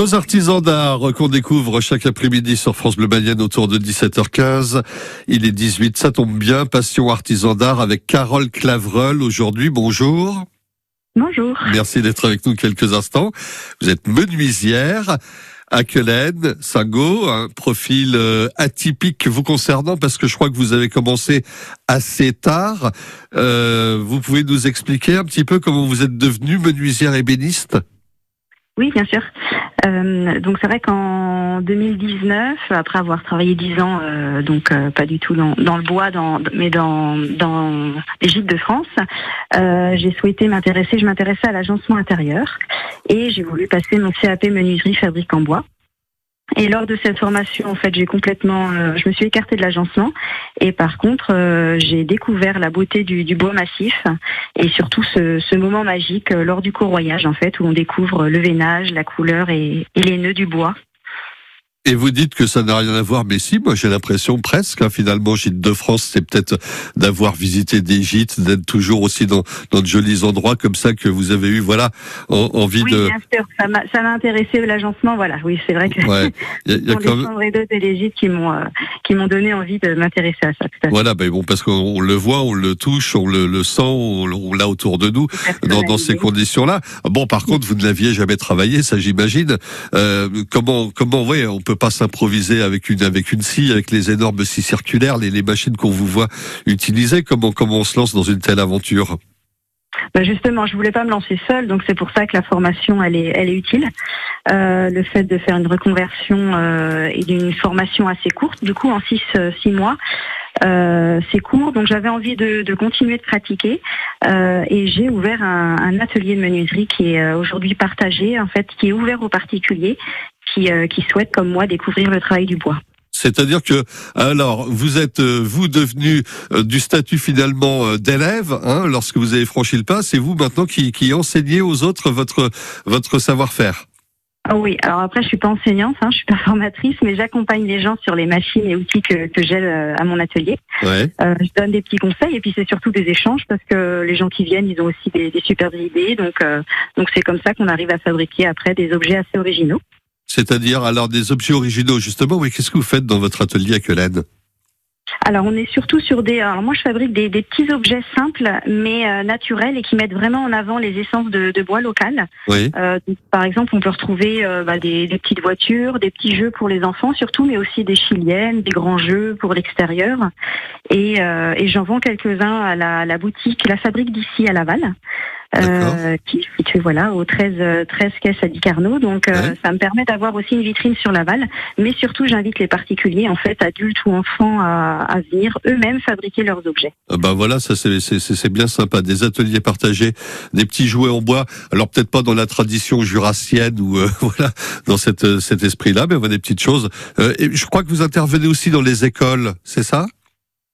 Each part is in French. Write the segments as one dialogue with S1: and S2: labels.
S1: Nos artisans d'art qu'on découvre chaque après-midi sur France Bleu Mayenne autour de 17h15. Il est 18, ça tombe bien. Passion artisan d'art avec Carole Clavreul aujourd'hui. Bonjour.
S2: Bonjour.
S1: Merci d'être avec nous quelques instants. Vous êtes menuisière à Quelen, Sango, un profil euh, atypique vous concernant parce que je crois que vous avez commencé assez tard. Euh, vous pouvez nous expliquer un petit peu comment vous êtes devenue menuisière ébéniste?
S2: Oui, bien sûr. Euh, donc c'est vrai qu'en 2019, après avoir travaillé dix ans, euh, donc euh, pas du tout dans, dans le bois, dans, mais dans, dans les gîtes de France, euh, j'ai souhaité m'intéresser. Je m'intéressais à l'agencement intérieur et j'ai voulu passer mon CAP menuiserie fabrique en bois. Et lors de cette formation, en fait, j'ai complètement, euh, je me suis écartée de l'agencement. Et par contre, euh, j'ai découvert la beauté du, bois massif et surtout ce, ce moment magique euh, lors du courroyage, en fait, où on découvre le veinage, la couleur et, et les nœuds du bois.
S1: Et vous dites que ça n'a rien à voir, mais si, moi j'ai l'impression presque. Hein, finalement, Gîte de France, c'est peut-être d'avoir visité des gîtes, d'être toujours aussi dans, dans de jolis endroits comme ça que vous avez eu, voilà, en, envie
S2: oui,
S1: de.
S2: bien sûr, ça m'a, intéressé l'agencement, voilà. Oui, c'est vrai que
S1: Ouais. Il y a, y a quand même-
S2: et les gîtes qui m'ont, euh, qui m'ont donné envie de m'intéresser à ça. Tout à fait.
S1: Voilà, ben bon, parce qu'on le voit, on le touche, on le, le sent, on, l'a autour de nous. Dans, dans ces conditions-là. Bon, par contre, vous ne l'aviez jamais travaillé, ça j'imagine. Euh, comment, comment, ouais, on peut pas s'improviser avec une, avec une scie, avec les énormes scies circulaires, les, les machines qu'on vous voit utiliser. Comment, comment on se lance dans une telle aventure?
S2: Bah, justement, je voulais pas me lancer seule, donc c'est pour ça que la formation elle est, elle est utile. Euh, le fait de faire une reconversion euh, et d'une formation assez courte, du coup en six, euh, six mois, c'est court. Donc j'avais envie de, continuer de pratiquer et j'ai ouvert un, un atelier de menuiserie qui est aujourd'hui partagé, en fait, qui est ouvert aux particuliers qui, euh, qui souhaitent comme moi découvrir le travail du bois.
S1: C'est-à-dire que, alors, vous êtes, euh, vous, devenu euh, du statut finalement euh, d'élève, hein, lorsque vous avez franchi le pas, c'est vous maintenant qui, qui enseignez aux autres votre, votre savoir-faire.
S2: Ah oui, alors après je suis pas enseignante, hein, je suis pas formatrice, mais j'accompagne les gens sur les machines et outils que, que j'ai à mon atelier.
S1: Ouais.
S2: Euh, je donne des petits conseils et puis c'est surtout des échanges parce que les gens qui viennent, ils ont aussi des, des super idées. Donc euh, donc c'est comme ça qu'on arrive à fabriquer après des objets assez originaux.
S1: C'est-à-dire, alors, des objets originaux, justement, oui, qu'est-ce que vous faites dans votre atelier à Quelen
S2: Alors on est surtout sur des. Alors moi je fabrique des, des petits objets simples mais euh, naturels et qui mettent vraiment en avant les essences de, de bois locales.
S1: Oui.
S2: Euh, donc, par exemple, on peut retrouver euh, bah, des, des petites voitures, des petits jeux pour les enfants surtout, mais aussi des chiliennes, des grands jeux pour l'extérieur. Et, euh, et j'en vends quelques-uns à la, la boutique La Fabrique d'ici à Laval. Euh, qui est située voilà au 13 euh, 13 caisses à Dicarno donc euh, ça me permet d'avoir aussi une vitrine sur Laval mais surtout j'invite les particuliers en fait adultes ou enfants à, à venir eux-mêmes fabriquer leurs objets
S1: Ah Ben voilà, ça c'est c'est- bien sympa. Des ateliers partagés, des petits jouets en bois. Alors peut-être pas dans la tradition jurassienne ou euh, voilà dans cette, euh, cet esprit-là, mais voilà, des petites choses. Euh, et je crois que vous intervenez aussi dans les écoles, c'est ça?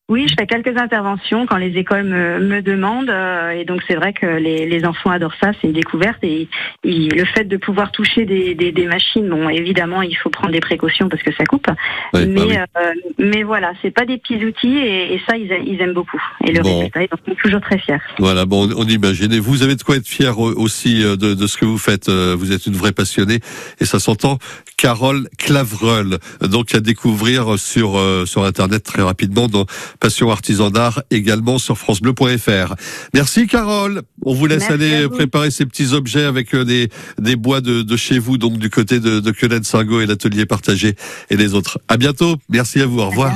S2: Oui, je fais quelques interventions quand les écoles me, me demandent euh, et donc c'est vrai que les, les enfants adorent ça, c'est une découverte et, et le fait de pouvoir toucher des, des, des machines, bon évidemment il faut prendre des précautions parce que ça coupe,
S1: Ouais,
S2: mais
S1: bah oui.
S2: euh, mais voilà, c'est pas des petits outils et, et ça ils, a- ils aiment beaucoup et le
S1: Bon.
S2: résultat ils en sont toujours très fiers.
S1: Voilà, bon, on, imagine. Et vous avez de quoi être fier euh, aussi euh, de, de ce que vous faites. Euh, Vous êtes une vraie passionnée et ça s'entend. Carole Clavreul, donc à découvrir sur euh, sur internet très rapidement dans Passion Artisan d'Art, également sur francebleu.fr. Merci Carole. On vous laisse
S2: Merci
S1: aller
S2: vous.
S1: préparer ces petits objets avec euh, des des bois de, de chez vous, donc du côté de, de Sargo et l'atelier partagé et les autres. À bientôt. Merci à vous. Au revoir.